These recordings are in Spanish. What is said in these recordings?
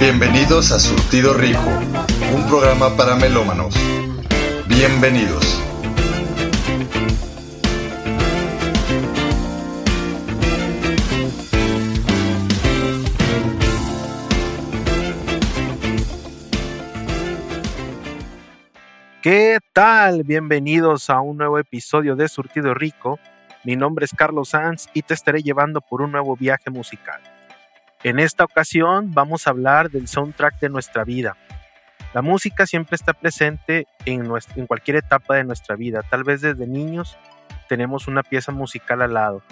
Bienvenidos a Surtido Rico, un programa para melómanos. Bienvenidos. ¿Qué tal? Bienvenidos a un nuevo episodio de Surtido Rico. Mi nombre es Carlos Sanz y te estaré llevando por un nuevo viaje musical. En esta ocasión vamos a hablar del soundtrack de nuestra vida. La música siempre está presente en, en cualquier etapa de nuestra vida. Tal vez desde niños tenemos una pieza musical al lado.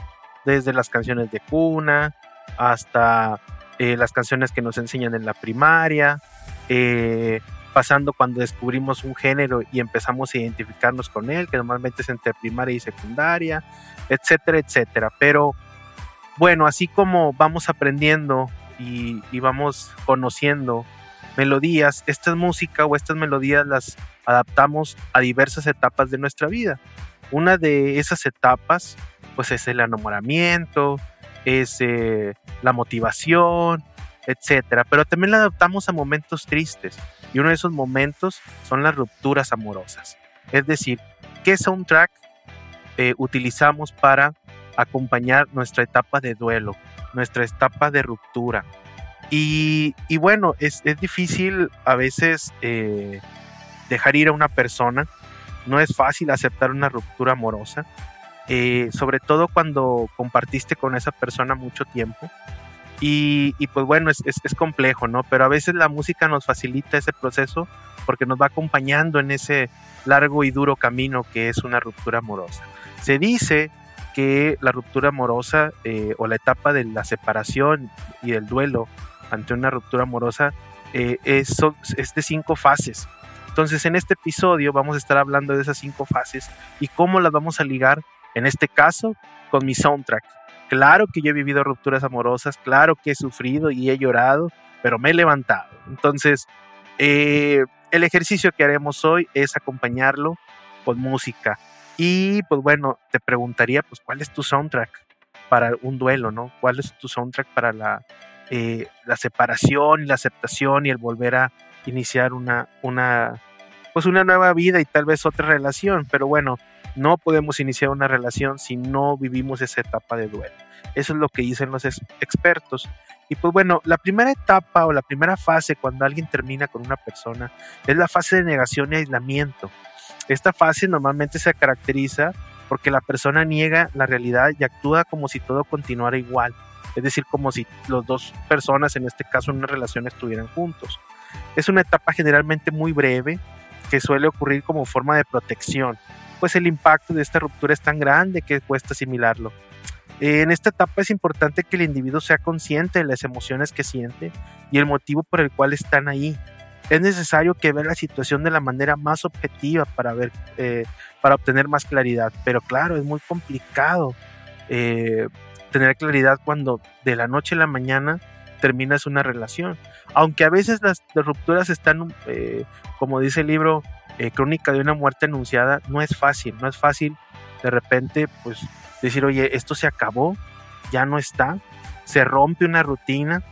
Desde las canciones de cuna hasta eh, las canciones que nos enseñan en la primaria. Eh, pasando cuando descubrimos un género y empezamos a identificarnos con él, que normalmente es entre primaria y secundaria, etcétera, etcétera. Pero bueno, así como vamos aprendiendo y, vamos conociendo melodías, esta música o estas melodías las adaptamos a diversas etapas de nuestra vida. Una de esas etapas, pues es el enamoramiento, es eh, la motivación, etcétera. Pero también la adaptamos a momentos tristes. Y uno de esos momentos son las rupturas amorosas. Es decir, ¿qué soundtrack eh, utilizamos para acompañar nuestra etapa de duelo, nuestra etapa de ruptura? Y, bueno, es, difícil a veces eh, dejar ir a una persona. No es fácil aceptar una ruptura amorosa. Eh, sobre todo cuando compartiste con esa persona mucho tiempo y, pues bueno, es, es, complejo, ¿no? Pero a veces la música nos facilita ese proceso porque nos va acompañando en ese largo y duro camino que es una ruptura amorosa. Se dice que la ruptura amorosa eh, o la etapa de la separación y del duelo ante una ruptura amorosa eh, es, es de cinco fases. Entonces en este episodio vamos a estar hablando de esas cinco fases y cómo las vamos a ligar, en este caso, con mi soundtrack Claro que yo he vivido rupturas amorosas, claro que he sufrido y he llorado, pero me he levantado. Entonces, eh, el ejercicio que haremos hoy es acompañarlo con música. Y pues bueno, te preguntaría, pues, ¿cuál es tu soundtrack para un duelo, no? ¿Cuál es tu soundtrack para la, eh, la separación y la aceptación y el volver a iniciar una, una, pues una nueva vida y tal vez otra relación? Pero bueno, no podemos iniciar una relación si no vivimos esa etapa de duelo. Eso es lo que dicen los expertos. Y pues bueno, la primera etapa o la primera fase cuando alguien termina con una persona es la fase de negación y aislamiento. Esta fase normalmente se caracteriza porque la persona niega la realidad y actúa como si todo continuara igual. Es decir, como si las dos personas, en este caso en una relación, estuvieran juntos. Es una etapa generalmente muy breve que suele ocurrir como forma de protección pues el impacto de esta ruptura es tan grande que cuesta asimilarlo. En esta etapa es importante que el individuo sea consciente de las emociones que siente y el motivo por el cual están ahí. Es necesario que vea la situación de la manera más objetiva para ver, eh, para obtener más claridad. Pero claro, es muy complicado eh, tener claridad cuando de la noche a la mañana terminas una relación. Aunque a veces las, rupturas están, eh, como dice el libro, eh, crónica de una muerte anunciada, no es fácil, no es fácil de repente pues decir, oye, esto se acabó, ya no está, se rompe una rutina,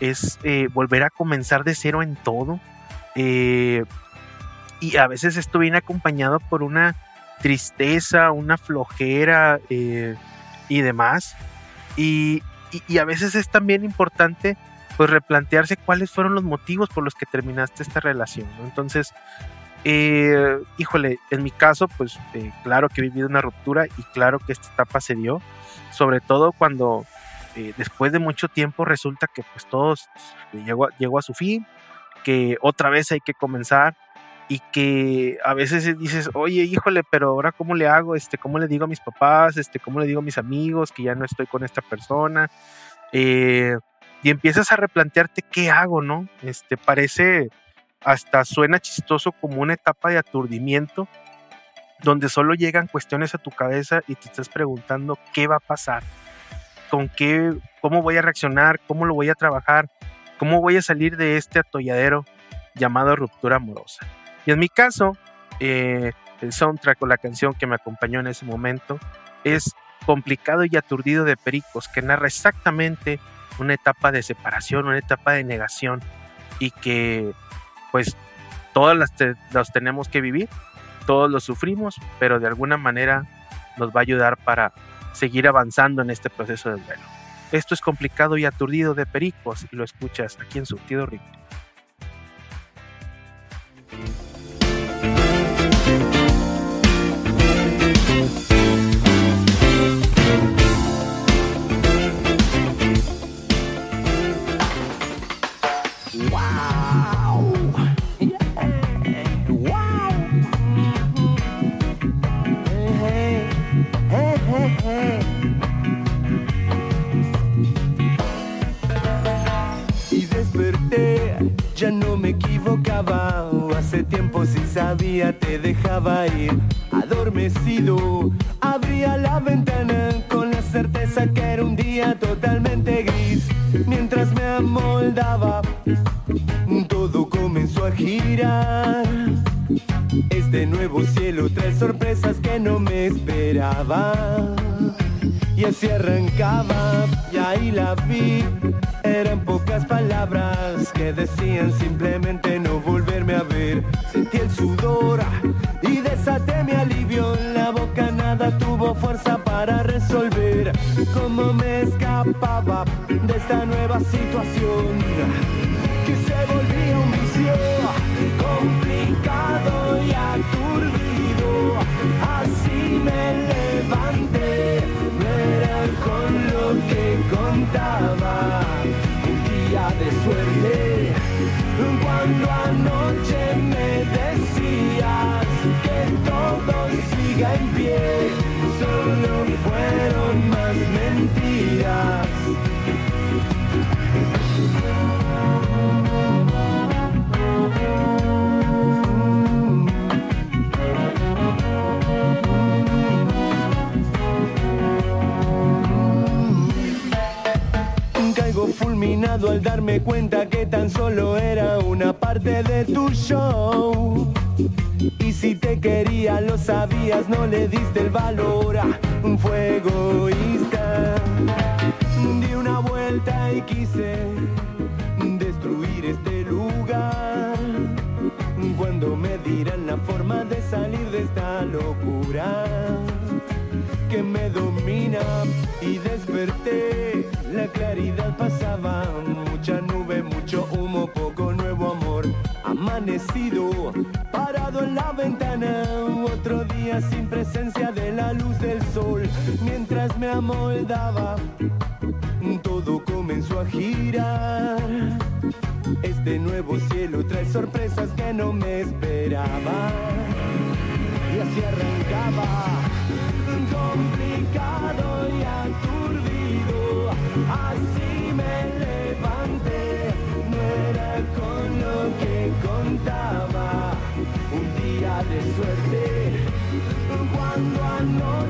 es eh, volver a comenzar de cero en todo. Eh, y a veces esto viene acompañado por una tristeza, una flojera y demás. Y, a veces es también importante pues replantearse cuáles fueron los motivos por los que terminaste esta relación. Entonces, eh, híjole, en mi caso, pues eh, claro que he vivido una ruptura y claro que esta etapa se dio, sobre todo cuando eh, después de mucho tiempo resulta que pues todo llegó, llegó a su fin, que otra vez hay que comenzar y que a veces dices, oye, híjole, pero ahora cómo le hago, este, cómo le digo a mis papás, este, cómo le digo a mis amigos que ya no estoy con esta persona, y empiezas a replantearte qué hago, ¿no? Este, parece hasta suena chistoso como una etapa de aturdimiento donde solo llegan cuestiones a tu cabeza y te estás preguntando qué va a pasar, con qué, cómo voy a reaccionar, cómo lo voy a trabajar, cómo voy a salir de este atolladero llamado ruptura amorosa. Y en mi caso, eh, el soundtrack o la canción que me acompañó en ese momento es Complicado y aturdido de Pericos, que narra exactamente una etapa de separación, una etapa de negación y que pues todas las, tenemos que vivir, todos los sufrimos, pero de alguna manera nos va a ayudar para seguir avanzando en este proceso de duelo. Esto es complicado y aturdido de Pericos y lo escuchas aquí en Surtido Rico. Ya no me equivocaba, hace tiempo si sabía te dejaba ir. Adormecido, abría la ventana con la certeza que era un día totalmente gris. Mientras me amoldaba, todo comenzó a girar. Este nuevo cielo trae sorpresas que no me esperaba. Y así arrancaba, y ahí la vi eran pocas palabras que decían simplemente no volverme a ver. Sentí el sudor y desaté mi alivio. La boca nada tuvo fuerza para resolver cómo me escapaba de esta nueva situación que se volvía un vicio complicado y aturdido. Así me levanté, lo que contaba de suerte. Cuando anoche me decías que todo siga en pie, fulminado al darme cuenta que tan solo era una parte de tu show. Y si te quería lo sabías, no le diste el valor a un fuego egoísta. Di una vuelta y quise destruir este lugar. Cuando me dirán la forma de salir de esta locura que me domina y desperté. La claridad pasaba, mucha nube, mucho humo, poco nuevo amor. Amanecido, parado en la ventana, otro día sin presencia de la luz del sol. Mientras me amoldaba, todo comenzó a girar. Este nuevo cielo trae sorpresas que no me esperaba. Y así arrancaba complicado y aturdido, así me levanté, no era con lo que contaba, un día de suerte, cuando anoche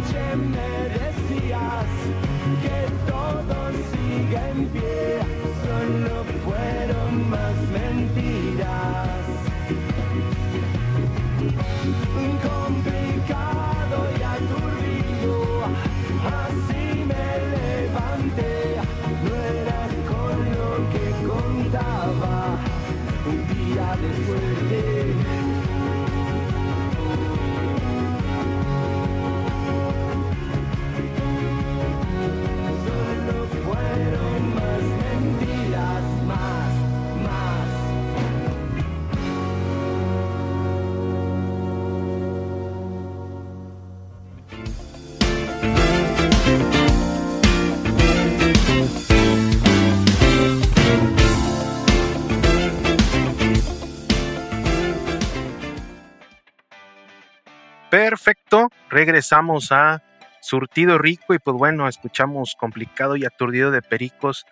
Perfecto, regresamos a Surtido Rico y pues bueno, escuchamos Complicado y Aturdido de Pericos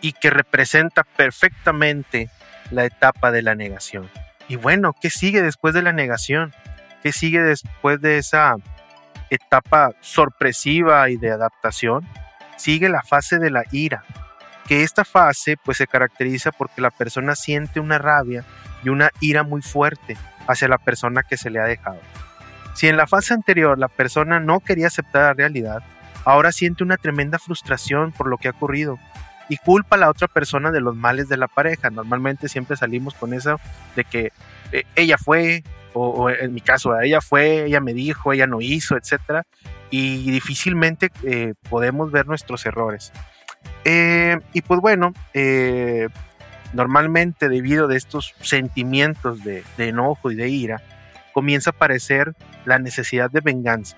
y que representa perfectamente la etapa de la negación. Y bueno, ¿qué sigue después de la negación? ¿Qué sigue después de esa etapa sorpresiva y de adaptación? Sigue la fase de la ira, que esta fase pues se caracteriza porque la persona siente una rabia y una ira muy fuerte hacia la persona que se le ha dejado Si en la fase anterior la persona no quería aceptar la realidad, ahora siente una tremenda frustración por lo que ha ocurrido y culpa a la otra persona de los males de la pareja. Normalmente siempre salimos con eso de que eh, ella fue, o, en mi caso, ella fue, ella me dijo, ella no hizo, etcétera, y difícilmente eh, podemos ver nuestros errores. Eh, y pues bueno, normalmente debido a estos sentimientos de, de, enojo y de ira, comienza a aparecer la necesidad de venganza,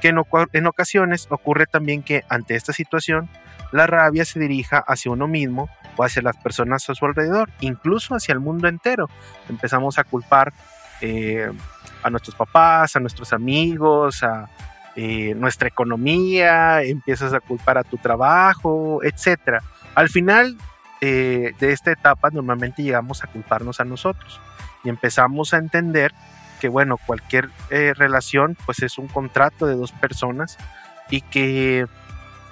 que en, ocasiones ocurre también que ante esta situación la rabia se dirija hacia uno mismo o hacia las personas a su alrededor, incluso hacia el mundo entero. Empezamos a culpar eh, a nuestros papás, a nuestros amigos, a eh, nuestra economía, empiezas a culpar a tu trabajo, etc. Al final eh, de esta etapa normalmente llegamos a culparnos a nosotros y empezamos a entender que bueno, cualquier relación pues es un contrato de dos personas y que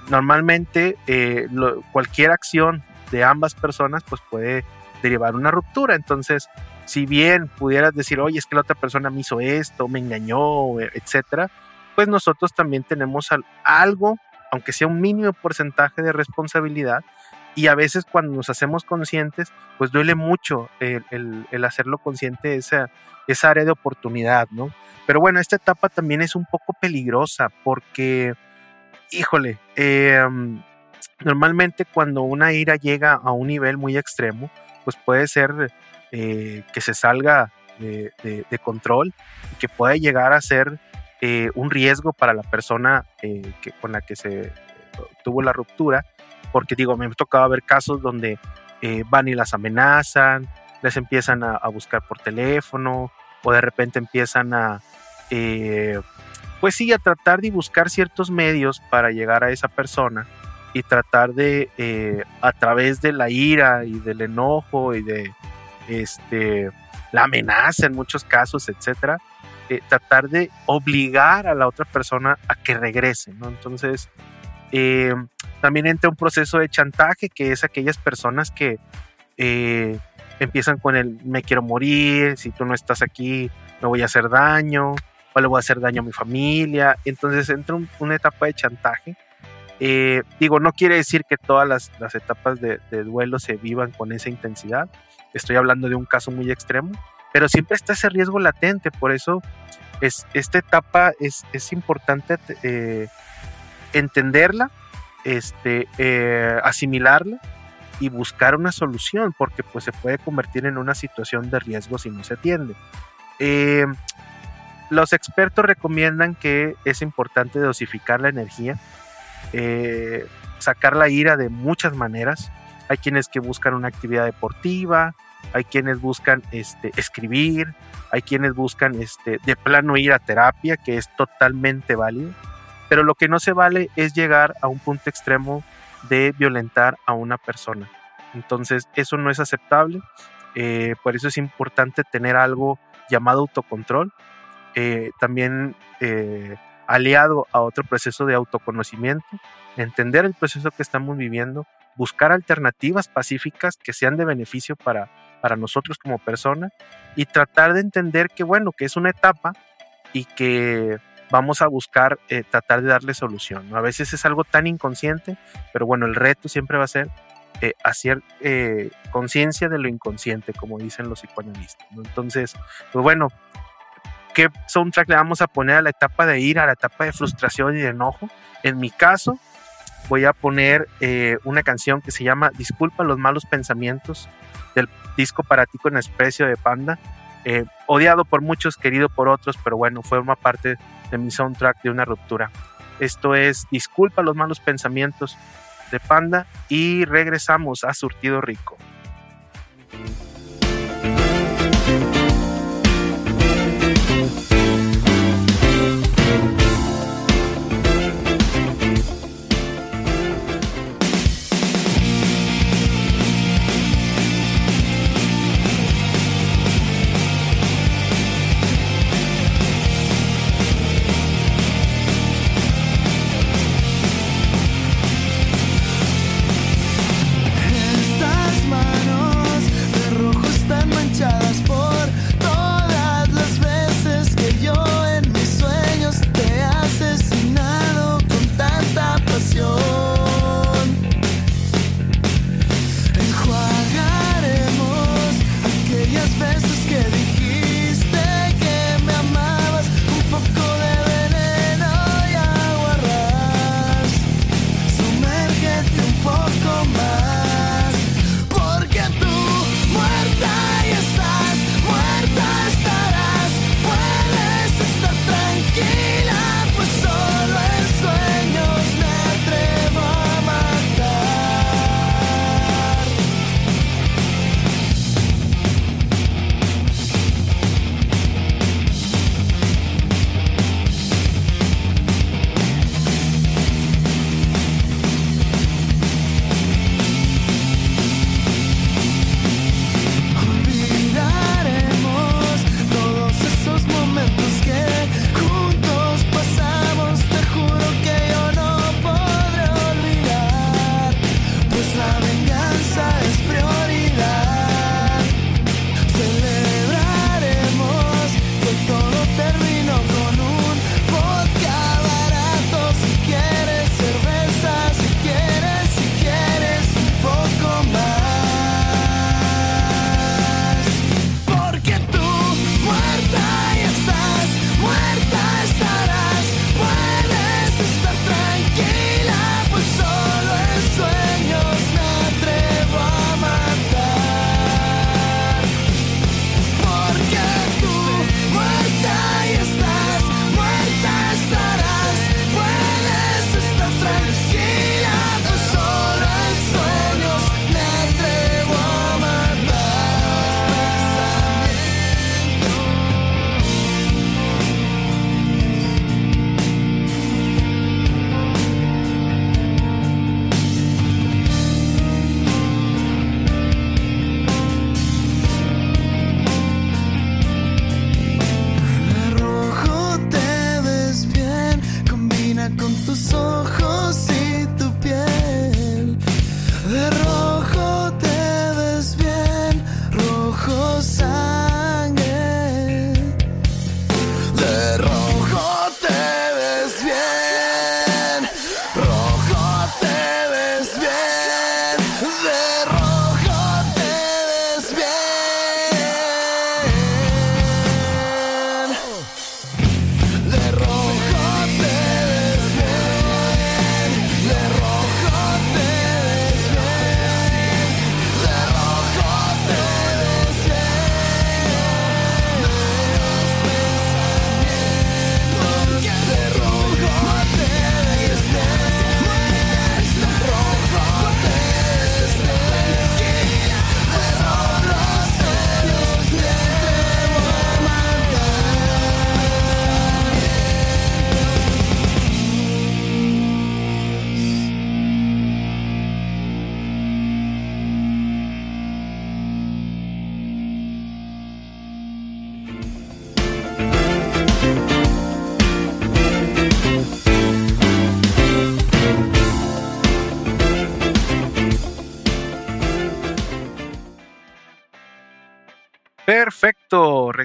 normalmente eh, cualquier acción de ambas personas pues puede derivar una ruptura. Entonces, si bien pudieras decir, oye, es que la otra persona me hizo esto, me engañó, etcétera, pues nosotros también tenemos algo, aunque sea un mínimo porcentaje de responsabilidad. Y a veces cuando nos hacemos conscientes, pues duele mucho el, hacerlo consciente esa, esa área de oportunidad, ¿no? Pero bueno, esta etapa también es un poco peligrosa porque híjole, em, normalmente cuando una ira llega a un nivel muy extremo, pues puede ser eh, que se salga de, control y que puede llegar a ser eh, un riesgo para la persona eh, que, con la que se tuvo la ruptura, porque digo, me ha tocado ver casos donde van y las amenazan, les empiezan a, buscar por teléfono o de repente empiezan a pues sí, a tratar de buscar ciertos medios para llegar a esa persona y tratar de, eh, a través de la ira y del enojo y de este, la amenaza en muchos casos, etcétera, eh, tratar de obligar a la otra persona a que regrese, ¿no? Entonces, eh, también entra un proceso de chantaje que es aquellas personas que empiezan con el me quiero morir, si tú no estás aquí me voy a hacer daño, o le voy a hacer daño a mi familia. Entonces entra una etapa de chantaje. Eh, digo, no quiere decir que todas las, etapas de, duelo se vivan con esa intensidad. Estoy hablando de un caso muy extremo, pero siempre está ese riesgo latente. Por eso es, esta etapa es, importante eh, entenderla, este, eh, asimilarla y buscar una solución, porque pues se puede convertir en una situación de riesgo si no se atiende. Los expertos recomiendan que es importante dosificar la energía, eh, sacar la ira de muchas maneras. Hay quienes que buscan una actividad deportiva, hay quienes buscan este, escribir, hay quienes buscan este, de plano ir a terapia, que es totalmente válido. Pero lo que no se vale es llegar a un punto extremo de violentar a una persona. Entonces, eso no es aceptable. Eh, por eso es importante tener algo llamado autocontrol, eh, también eh, aliado a otro proceso de autoconocimiento, entender el proceso que estamos viviendo, buscar alternativas pacíficas que sean de beneficio para, para nosotros como persona y tratar de entender que, bueno, que es una etapa y que vamos a buscar eh, tratar de darle solución. A veces es algo tan inconsciente, pero bueno, el reto siempre va a ser hacer conciencia de lo inconsciente, como dicen los psicoanalistas. Entonces, pues bueno, qué soundtrack le vamos a poner a la etapa de ira, a la etapa de frustración y de enojo. En mi caso, voy a poner eh, una canción que se llama Disculpa los malos pensamientos del disco Para ti con de Panda. Eh, odiado por muchos, querido por otros, pero bueno, forma parte de mi soundtrack de una ruptura. Esto es Disculpa los malos pensamientos de Panda y regresamos a Surtido Rico.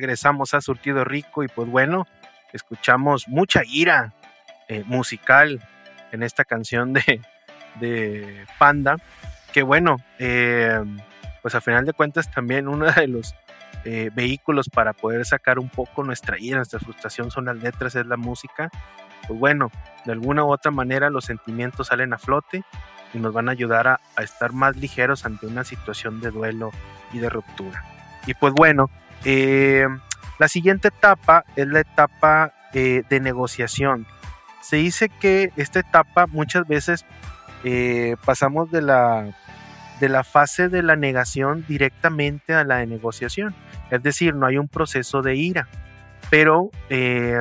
Regresamos a Surtido Rico y pues bueno, escuchamos mucha ira eh, musical en esta canción de, de Panda, que bueno, eh, pues a final de cuentas también uno de los eh, vehículos para poder sacar un poco nuestra ira, nuestra frustración son las letras, es la música. Pues bueno, de alguna u otra manera los sentimientos salen a flote y nos van a ayudar a, estar más ligeros ante una situación de duelo y de ruptura. Y pues bueno, eh, la siguiente etapa es la etapa de negociación. Se dice que esta etapa muchas veces pasamos de la de la fase de la negación directamente a la de negociación. Es decir, no hay un proceso de ira, pero eh,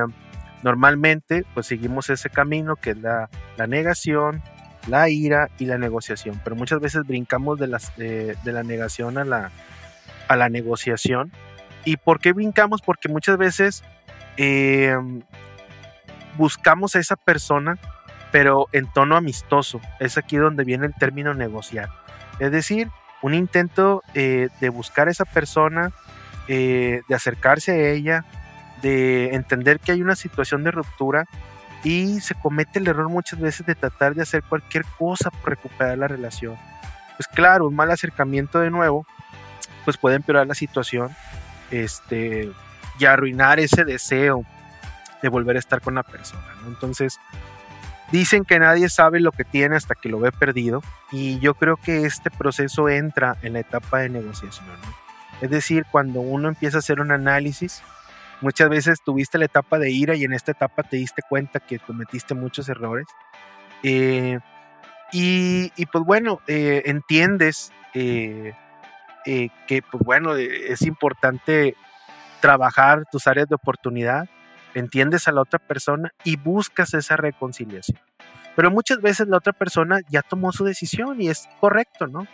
normalmente pues seguimos ese camino que es la, negación, la ira y la negociación. Pero muchas veces brincamos de, las, de la negación a la, a la negociación. ¿Y por qué brincamos? Porque muchas veces eh, buscamos a esa persona, pero en tono amistoso. Es aquí donde viene el término negociar. Es decir, un intento eh, de buscar a esa persona, eh, de acercarse a ella, de entender que hay una situación de ruptura y se comete el error muchas veces de tratar de hacer cualquier cosa por recuperar la relación. Pues claro, un mal acercamiento de nuevo, pues puede empeorar la situación este, y arruinar ese deseo de volver a estar con la persona. Entonces, Dicen que nadie sabe lo que tiene hasta que lo ve perdido y yo creo que este proceso entra en la etapa de negociación. Es decir, cuando uno empieza a hacer un análisis, muchas veces tuviste la etapa de ira y en esta etapa te diste cuenta que cometiste muchos errores. Eh, y, pues bueno, eh, entiendes eh, que pues bueno, es importante trabajar tus áreas de oportunidad entiendes a la otra persona y buscas esa reconciliación. Pero muchas veces la otra persona ya tomó su decisión y es correcto, ¿no?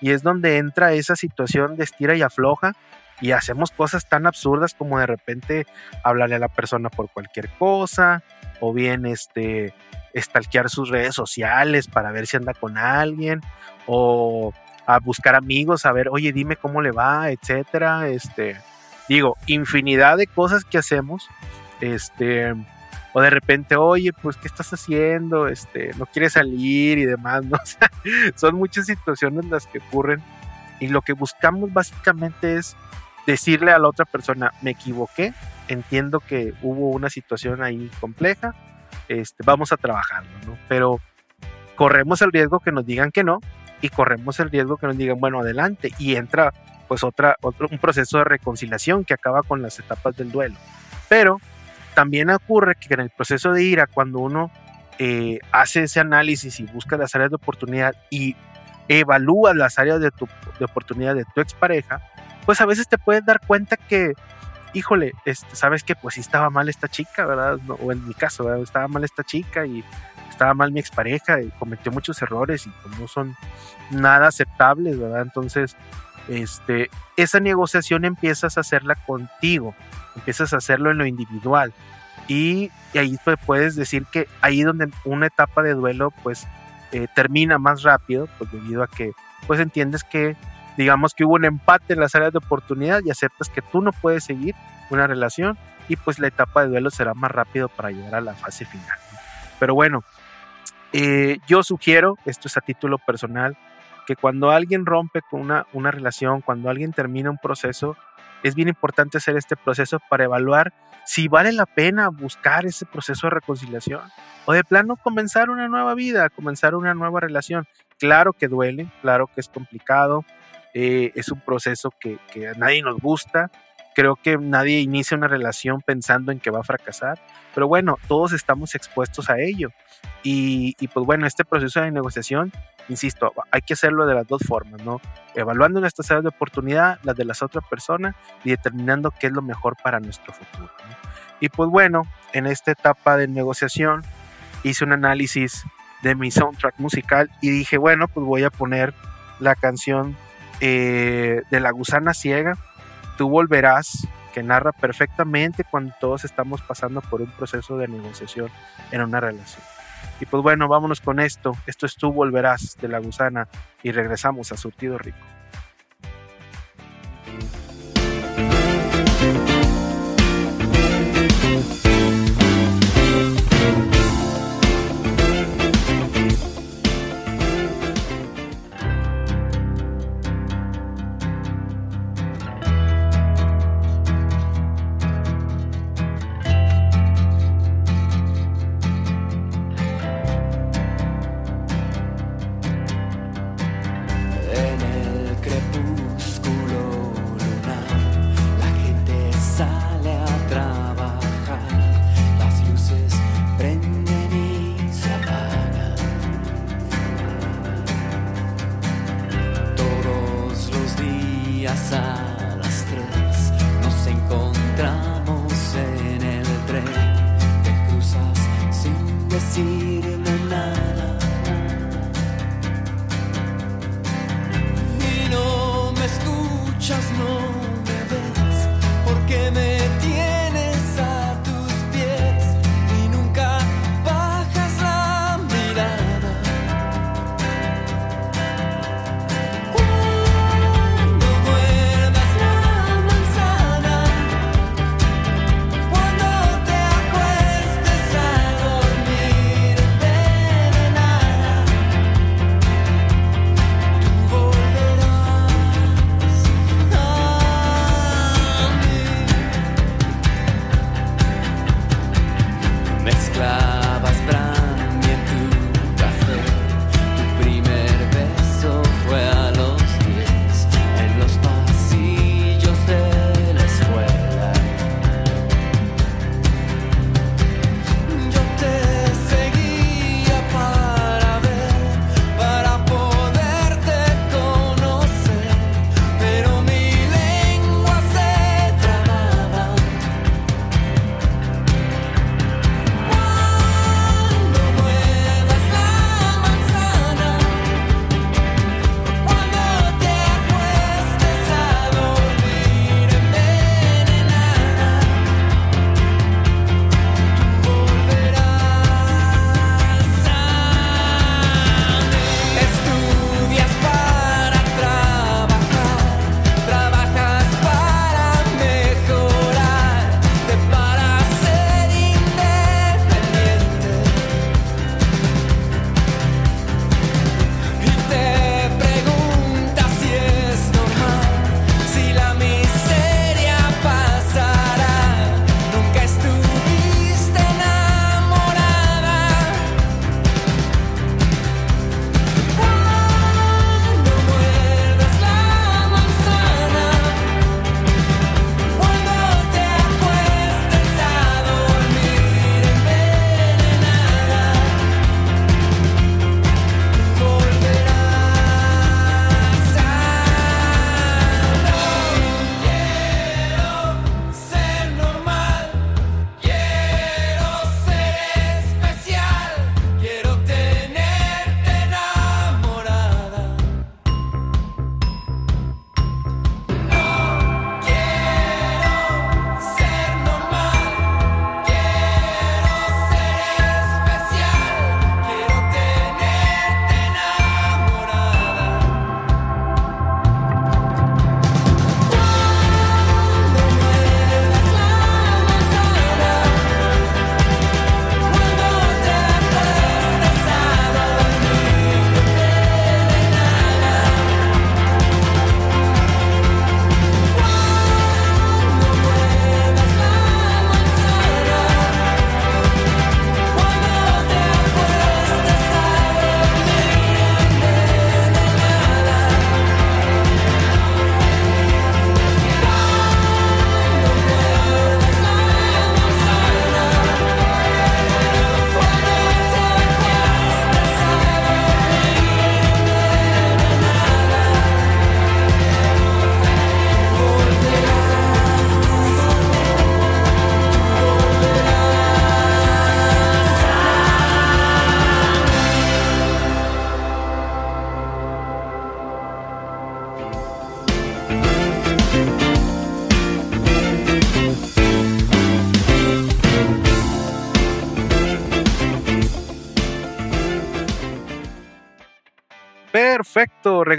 Y es donde entra esa situación de estira y afloja y hacemos cosas tan absurdas como de repente hablarle a la persona por cualquier cosa o bien este estalquear sus redes sociales para ver si anda con alguien o a buscar amigos a ver, oye, dime cómo le va, etcétera, este digo, infinidad de cosas que hacemos este, o de repente, oye, pues, ¿qué estás haciendo? Este, no quieres salir y demás, ¿no? son muchas situaciones las que ocurren y lo que buscamos básicamente es decirle a la otra persona, me equivoqué, entiendo que hubo una situación ahí compleja, este, vamos a trabajarlo, ¿no? Pero corremos el riesgo que nos digan que no y corremos el riesgo que nos digan, bueno, adelante, y entra pues otra, otro, un proceso de reconciliación que acaba con las etapas del duelo. Pero también ocurre que en el proceso de ira, cuando uno eh, hace ese análisis y busca las áreas de oportunidad y evalúa las áreas de, tu, de oportunidad de tu expareja, pues a veces te puedes dar cuenta que, híjole, este, sabes que pues sí estaba mal esta chica, ¿verdad? o en mi caso, estaba mal esta chica y estaba mal mi expareja y cometió muchos errores y pues, no son nada aceptables, ¿verdad? Entonces, este, esa negociación empiezas a hacerla contigo, empiezas a hacerlo en lo individual. Y, ahí pues, puedes decir que ahí donde una etapa de duelo pues eh, termina más rápido, pues debido a que pues entiendes que digamos que hubo un empate en las áreas de oportunidad y aceptas que tú no puedes seguir una relación y pues la etapa de duelo será más rápido para llegar a la fase final. Pero bueno, eh, yo sugiero, esto es a título personal, que cuando alguien rompe con una, una relación, cuando alguien termina un proceso, es bien importante hacer este proceso para evaluar si vale la pena buscar ese proceso de reconciliación o de plano comenzar una nueva vida, comenzar una nueva relación. Claro que duele, claro que es complicado, eh, es un proceso que, que a nadie nos gusta, creo que nadie inicia una relación pensando en que va a fracasar, pero bueno, todos estamos expuestos a ello. Y, y, pues bueno, este proceso de negociación, insisto, hay que hacerlo de las dos formas, ¿no? Evaluando nuestras áreas de oportunidad, las de las otras personas y determinando qué es lo mejor para nuestro futuro. Y pues bueno, en esta etapa de negociación hice un análisis de mi soundtrack musical y dije, bueno, pues voy a poner la canción eh, de La Gusana Ciega, Tú Volverás, que narra perfectamente cuando todos estamos pasando por un proceso de negociación en una relación. Y pues bueno, vámonos con esto. Esto es Tú Volverás de la Gusana y regresamos a Surtido Rico.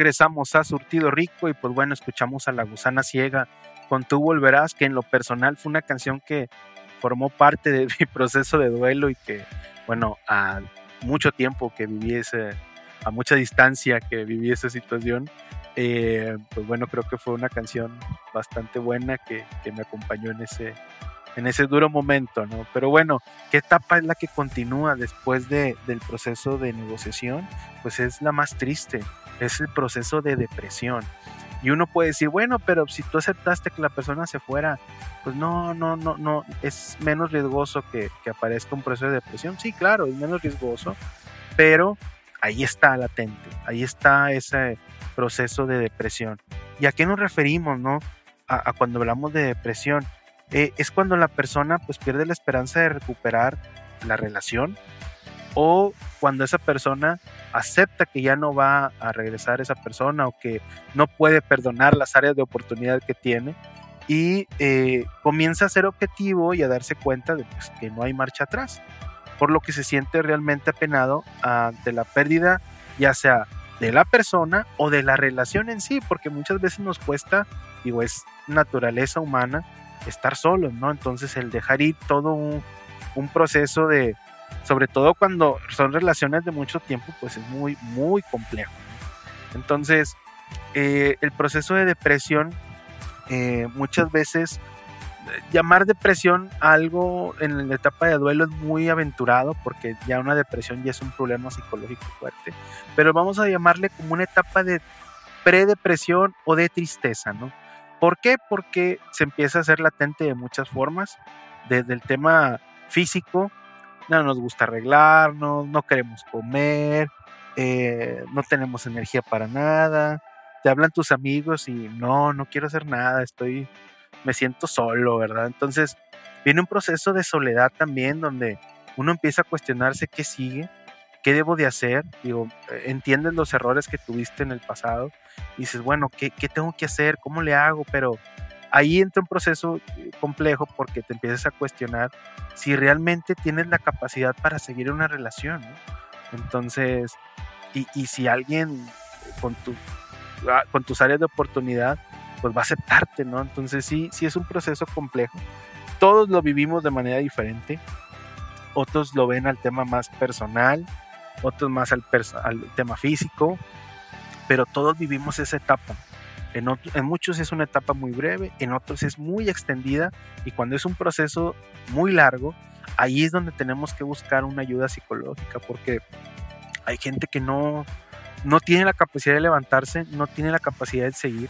Regresamos a Surtido Rico y pues bueno, escuchamos a La Gusana Ciega con Tú Volverás, que en lo personal fue una canción que formó parte de mi proceso de duelo y que bueno, a mucho tiempo que viví ese, a mucha distancia que viví esa situación, eh, pues bueno, creo que fue una canción bastante buena que, que me acompañó en ese, en ese duro momento, ¿no? Pero bueno, ¿qué etapa es la que continúa después de, del proceso de negociación? Pues es la más triste, es el proceso de depresión. Y uno puede decir, bueno, pero si tú aceptaste que la persona se fuera, pues no, no, no, no, es menos riesgoso que, que aparezca un proceso de depresión. Sí, claro, es menos riesgoso, pero ahí está latente, ahí está ese proceso de depresión. ¿Y a qué nos referimos, no? A, a cuando hablamos de depresión eh, es cuando la persona pues pierde la esperanza de recuperar la relación o cuando esa persona acepta que ya no va a regresar esa persona o que no puede perdonar las áreas de oportunidad que tiene y eh, comienza a ser objetivo y a darse cuenta de pues, que no hay marcha atrás, por lo que se siente realmente apenado ante la pérdida, ya sea de la persona o de la relación en sí, porque muchas veces nos cuesta, digo, es naturaleza humana estar solos, ¿no? Entonces el dejar ir todo un, un proceso de, sobre todo cuando son relaciones de mucho tiempo, pues es muy, muy complejo. Entonces, eh, el proceso de depresión, eh, muchas veces, llamar depresión algo en la etapa de duelo es muy aventurado, porque ya una depresión ya es un problema psicológico fuerte, pero vamos a llamarle como una etapa de predepresión o de tristeza, ¿no? ¿Por qué? Porque se empieza a ser latente de muchas formas, desde el tema físico, no nos gusta arreglarnos, no queremos comer, eh, no tenemos energía para nada, te hablan tus amigos y no, no quiero hacer nada, estoy, me siento solo, ¿verdad? Entonces viene un proceso de soledad también donde uno empieza a cuestionarse qué sigue, qué debo de hacer, digo, eh, entiendes los errores que tuviste en el pasado y dices, bueno, ¿qué, qué tengo que hacer? ¿Cómo le hago? Pero ahí entra un proceso eh, complejo porque te empiezas a cuestionar si realmente tienes la capacidad para seguir una relación. Entonces, y, si alguien con, tu, ah, con tus áreas de oportunidad, pues va a aceptarte, ¿no? Entonces sí, sí es un proceso complejo. Todos lo vivimos de manera diferente. Otros lo ven al tema más personal, otros más al tema físico, pero todos vivimos esa etapa en, muchos es una etapa muy breve, en otros es muy extendida y cuando es un proceso muy largo, ahí es donde tenemos que buscar una ayuda psicológica porque hay gente que no, no tiene la capacidad de levantarse, no tiene la capacidad de seguir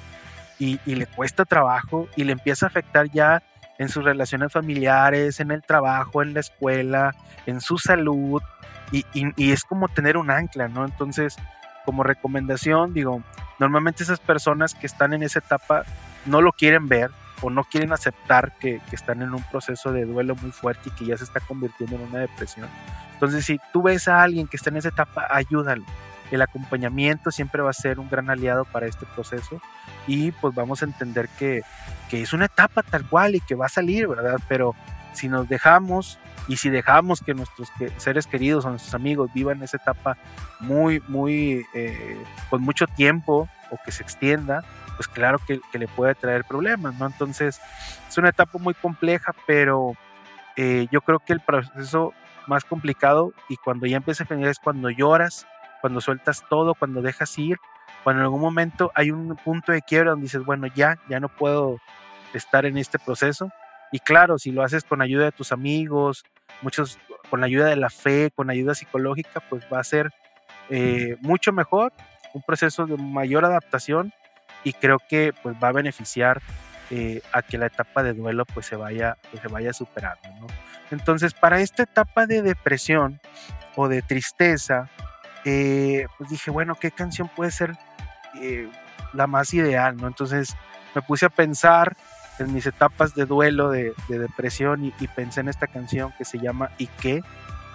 y, le cuesta trabajo y le empieza a afectar ya en sus relaciones familiares, en el trabajo, en la escuela, en su salud y, y es como tener un ancla, ¿no? Entonces, como recomendación, digo, normalmente esas personas que están en esa etapa no lo quieren ver o no quieren aceptar que, están en un proceso de duelo muy fuerte y que ya se está convirtiendo en una depresión. Entonces, si tú ves a alguien que está en esa etapa, ayúdalo. El acompañamiento siempre va a ser un gran aliado para este proceso y pues vamos a entender que, que es una etapa tal cual y que va a salir, ¿verdad? Pero si nos dejamos y si dejamos que nuestros seres queridos o nuestros amigos vivan esa etapa muy, muy, eh, con mucho tiempo o que se extienda, pues claro que, le puede traer problemas, ¿no? Entonces, es una etapa muy compleja, pero eh, yo creo que el proceso más complicado y cuando ya empieza a generar es cuando lloras, cuando sueltas todo, cuando dejas ir, cuando en algún momento hay un punto de quiebra donde dices, bueno, ya, ya no puedo estar en este proceso. Y claro, si lo haces con ayuda de tus amigos, muchos con la ayuda de la fe, con ayuda psicológica, pues va a ser eh, mucho mejor, un proceso de mayor adaptación y creo que pues va a beneficiar eh, a que la etapa de duelo pues se vaya, pues, se vaya superando. Entonces, para esta etapa de depresión o de tristeza, eh, pues dije, bueno, ¿qué canción puede ser la más ideal? ¿no? Entonces me puse a pensar en mis etapas de duelo, de, depresión, y, pensé en esta canción que se llama ¿Y qué?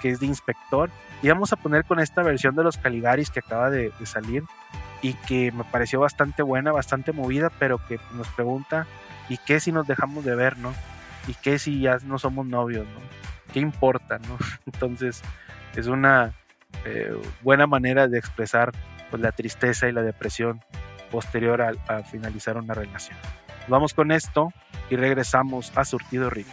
que es de Inspector. Y vamos a poner con esta versión de los Caligaris que acaba de, salir y que me pareció bastante buena, bastante movida, pero que nos pregunta ¿y qué si nos dejamos de ver, no? ¿Y qué si ya no somos novios, no? ¿Qué importa, no? Entonces es una eh, buena manera de expresar pues, la tristeza y la depresión posterior a finalizar una relación. Vamos con esto y regresamos a Surtido Rico.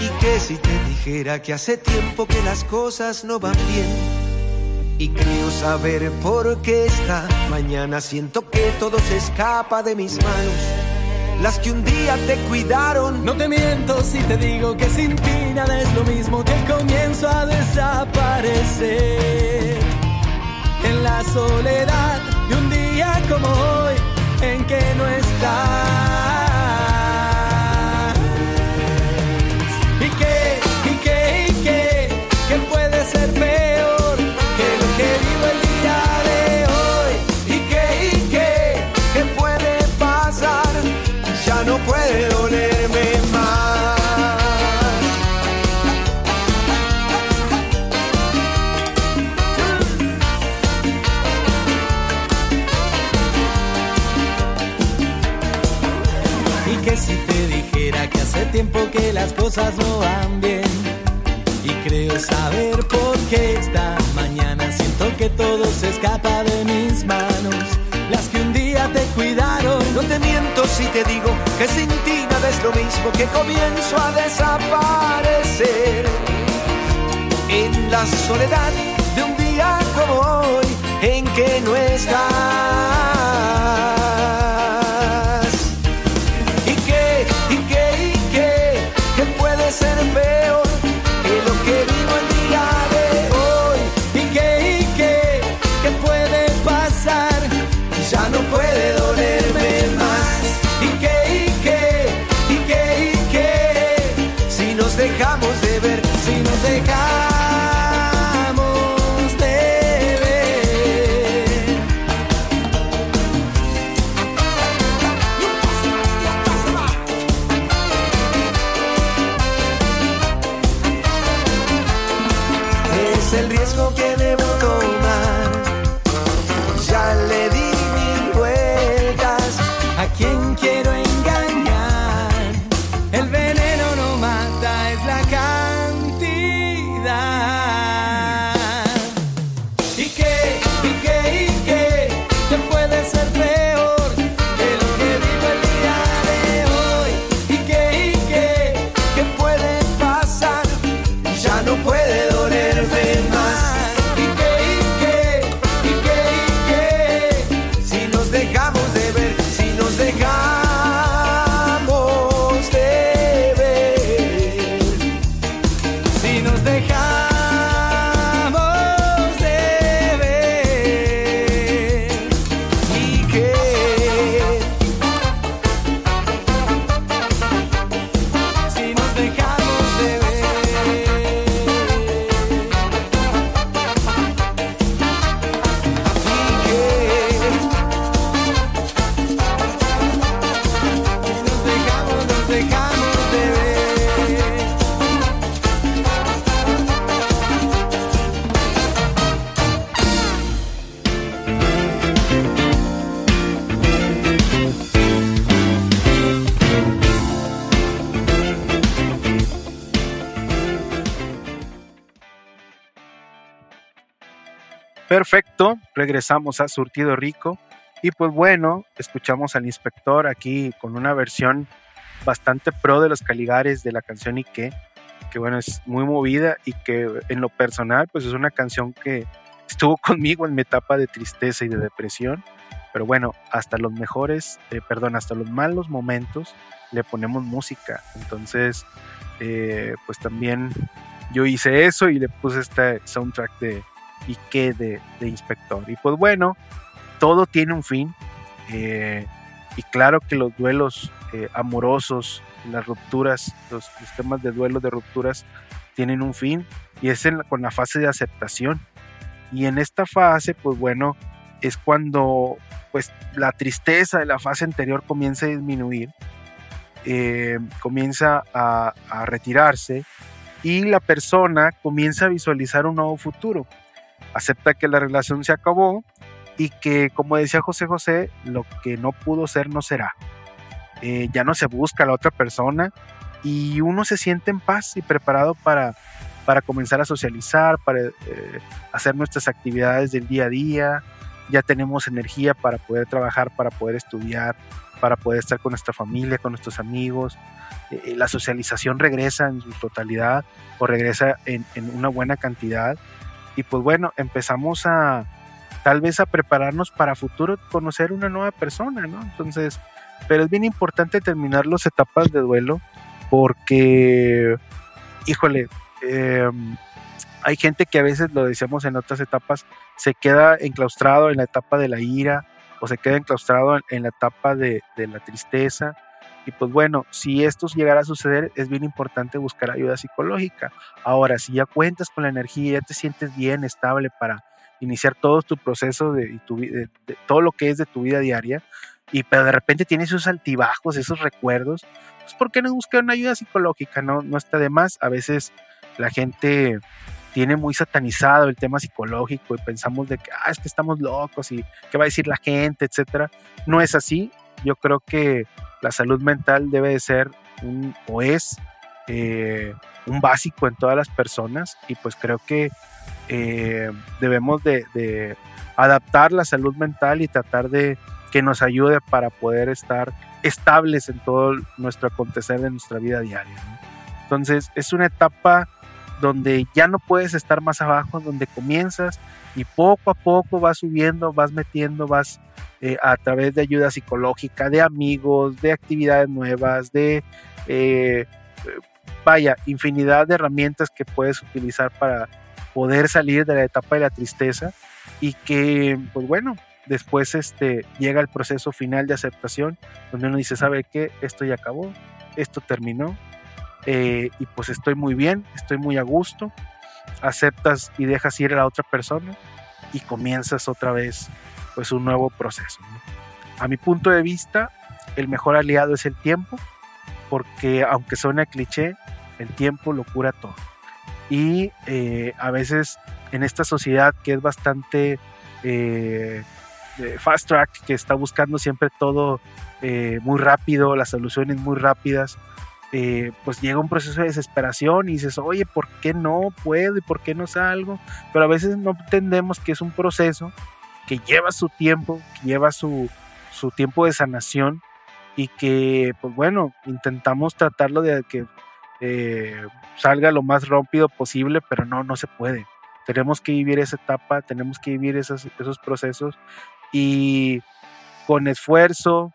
¿Y qué si te dijera que hace tiempo que las cosas no van bien? Y creo saber por qué esta mañana siento que todo se escapa de mis manos. Las que un día te cuidaron. No te miento si te digo que sin ti nada es lo mismo que comienzo a desaparecer. En la soledad de un día como hoy en que no estás. Cosas no van bien. Y creo saber por qué esta mañana siento que todo se escapa de mis manos. Las que un día te cuidaron. No te miento si te digo que sin ti nada es lo mismo, que comienzo a desaparecer. En la soledad de un día como hoy, en que no estás. Regresamos a Surtido Rico. Y pues bueno, escuchamos al inspector aquí con una versión bastante pro de los Caligares de la canción Ike, que bueno, es muy movida y que en lo personal pues es una canción que estuvo conmigo en mi etapa de tristeza y de depresión, pero bueno, hasta los mejores, eh, perdón, hasta los malos momentos le ponemos música, entonces eh, pues también yo hice eso y le puse este soundtrack de y qué de, inspector. Y pues bueno, todo tiene un fin. Eh, y claro que los duelos eh, amorosos, las rupturas, los, temas de duelo de rupturas tienen un fin y es con la fase de aceptación. Y en esta fase, pues bueno, es cuando pues la tristeza de la fase anterior comienza a disminuir, eh, comienza a retirarse y la persona comienza a visualizar un nuevo futuro acepta que la relación se acabó y que, como decía José José, lo que no pudo ser no será. Eh, ya no se busca a la otra persona y uno se siente en paz y preparado para, para comenzar a socializar, para eh, hacer nuestras actividades del día a día. Ya tenemos energía para poder trabajar, para poder estudiar, para poder estar con nuestra familia, con nuestros amigos. Eh, la socialización regresa en su totalidad o regresa en, en una buena cantidad y pues bueno, empezamos a tal vez a prepararnos para futuro conocer una nueva persona, ¿no? Entonces, pero es bien importante terminar las etapas de duelo porque, híjole, em, hay gente que a veces, lo decíamos en otras etapas, se queda enclaustrado en la etapa de la ira o se queda enclaustrado en, la etapa de, de la tristeza y pues bueno, si esto llegara a suceder, es bien importante buscar ayuda psicológica. Ahora, si ya cuentas con la energía, ya te sientes bien, estable para iniciar todo tu proceso de, todo lo que es de tu vida diaria, y pero de repente tienes esos altibajos, esos recuerdos, pues ¿por qué no buscar una ayuda psicológica? No, no está de más. A veces la gente tiene muy satanizado el tema psicológico y pensamos de que, ah, es que estamos locos y qué va a decir la gente, etcétera. No es así. Yo creo que la salud mental debe de ser un, o es eh, un básico en todas las personas y pues creo que eh, debemos de, adaptar la salud mental y tratar de que nos ayude para poder estar estables en todo nuestro acontecer de nuestra vida diaria. Entonces es una etapa donde ya no puedes estar más abajo, donde comienzas y poco a poco vas subiendo, vas metiendo, vas eh, a través de ayuda psicológica, de amigos, de actividades nuevas, de, eh, vaya, infinidad de herramientas que puedes utilizar para poder salir de la etapa de la tristeza y que, pues bueno, después este, llega el proceso final de aceptación, donde uno dice, ¿sabe qué? Esto ya acabó, esto terminó, eh, y pues estoy muy bien, estoy muy a gusto, aceptas y dejas ir a la otra persona y comienzas otra vez pues un nuevo proceso. A mi punto de vista, el mejor aliado es el tiempo, porque aunque suene cliché, el tiempo lo cura todo. Y eh, a veces en esta sociedad que es bastante eh, fast track, que está buscando siempre todo muy rápido, las soluciones muy rápidas, eh, pues llega un proceso de desesperación y dices, oye, ¿por qué no puedo y por qué no salgo? Pero a veces no entendemos que es un proceso que lleva su tiempo, que lleva su, tiempo de sanación y que, pues bueno, intentamos tratarlo de que eh, salga lo más rápido posible, pero no, no se puede. Tenemos que vivir esa etapa, tenemos que vivir esos, esos procesos y con esfuerzo,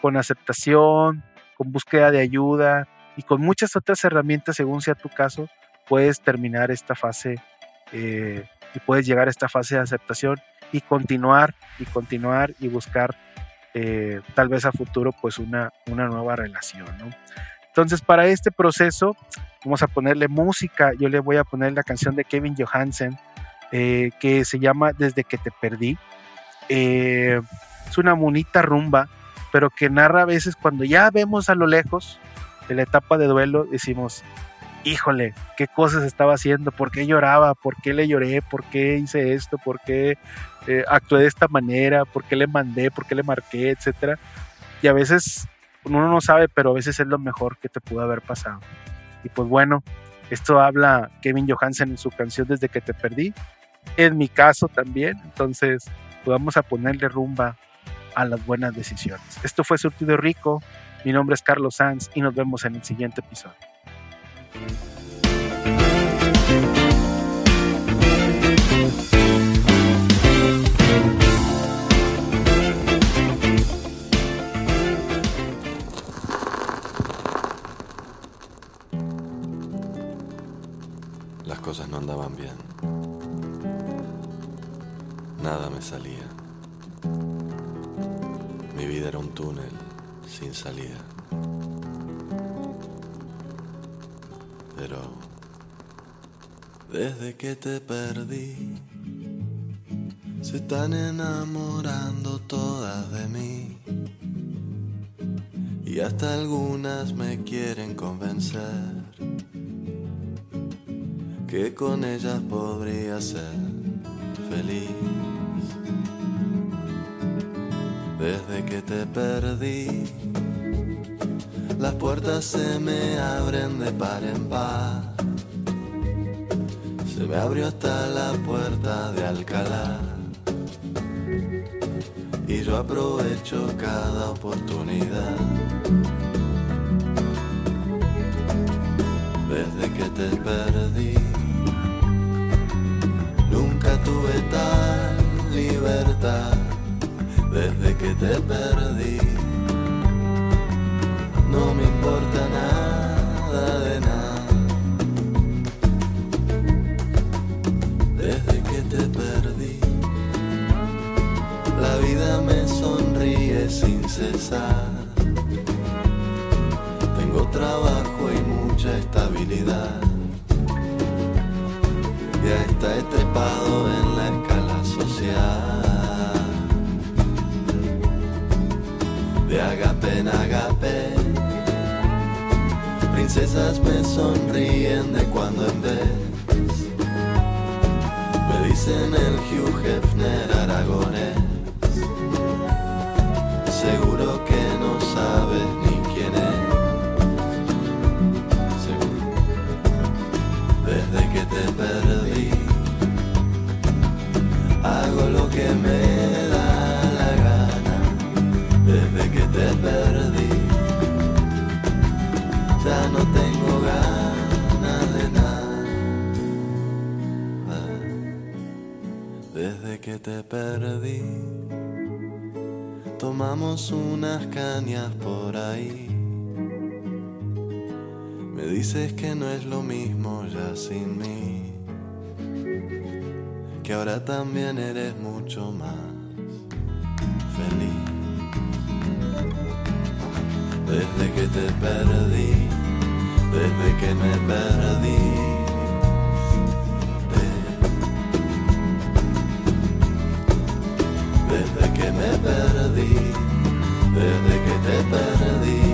con aceptación, con búsqueda de ayuda, y con muchas otras herramientas, según sea tu caso, puedes terminar esta fase eh, y puedes llegar a esta fase de aceptación y continuar y continuar y buscar eh, tal vez a futuro pues una, una nueva relación. Entonces para este proceso vamos a ponerle música, yo le voy a poner la canción de Kevin Johansen eh, que se llama Desde que te perdí. es una bonita rumba, pero que narra a veces cuando ya vemos a lo lejos, de la etapa de duelo, decimos, híjole, qué cosas estaba haciendo, por qué lloraba, por qué le lloré, por qué hice esto, por qué eh, actué de esta manera, por qué le mandé, por qué le marqué, etcétera. Y a veces uno no sabe, pero a veces es lo mejor que te pudo haber pasado. Y pues bueno, esto habla Kevin Johansen en su canción Desde que te perdí. En mi caso también, entonces pues vamos a ponerle rumba a las buenas decisiones. Esto fue Surtido Rico. Mi nombre es Carlos Sanz y nos vemos en el siguiente episodio. Las cosas no andaban bien. Nada me salía. Mi vida era un túnel sin salida. Pero desde que te perdí, se están enamorando todas de mí. Y hasta algunas me quieren convencer que con ellas podría ser feliz. Desde que te perdí, las puertas se me abren de par en par. Se me abrió hasta la puerta de Alcalá. Y yo aprovecho cada oportunidad. Desde que te perdí, desde que te perdí. No me importa nada de nada. Desde que te perdí, la vida me sonríe sin cesar. Tengo trabajo y mucha estabilidad. Ya está estrepado en la escala social. De agape en agape. Princesas me sonríen de cuando en vez. Me dicen el Hugh Hefner aragonés. Que te perdí. Tomamos unas cañas por ahí. Me dices que no es lo mismo ya sin mí. Que ahora también eres mucho más feliz. Desde que te perdí, desde que me perdí. Desde que me perdí, desde que te perdí.